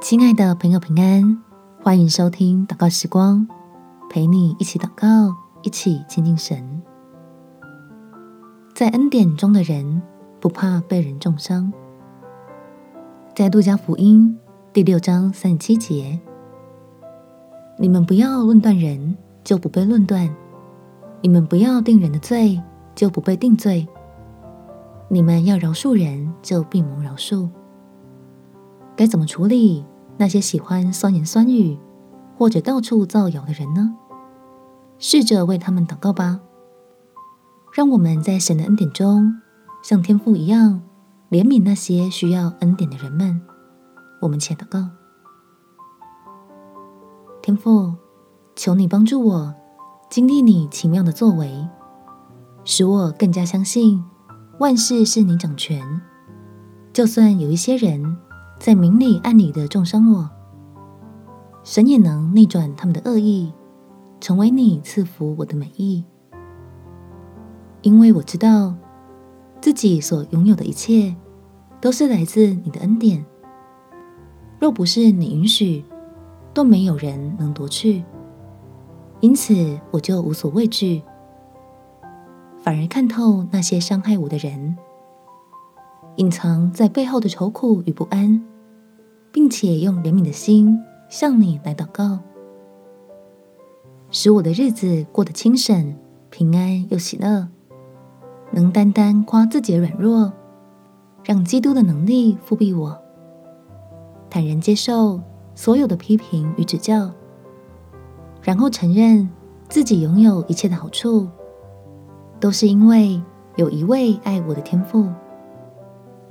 亲爱的朋友，平安，欢迎收听祷告时光，陪你一起祷告，一起亲近神。在恩典中的人，不怕被人重伤。在路加福音第六章三十七节，你们不要论断人，就不被论断；你们不要定人的罪，就不被定罪；你们要饶恕人，就必蒙饶恕。该怎么处理那些喜欢酸言酸语或者到处造谣的人呢？试着为他们祷告吧。让我们在神的恩典中，像天父一样怜悯那些需要恩典的人们。我们且祷告：天父，求你帮助我经历你奇妙的作为，使我更加相信万事是你掌权。就算有一些人，在明里暗里的中伤我，神也能逆转他们的恶意，成为你赐福我的美意。因为我知道自己所拥有的一切，都是来自你的恩典。若不是你允许，都没有人能夺去。因此，我就无所畏惧，反而看透那些伤害我的人，隐藏在背后的愁苦与不安。并且用怜悯的心向你来祷告，使我的日子过得轻省、平安又喜乐，能单单夸自己的软弱，让基督的能力覆庇我，坦然接受所有的批评与指教，然后承认自己拥有一切的好处，都是因为有一位爱我的天赋。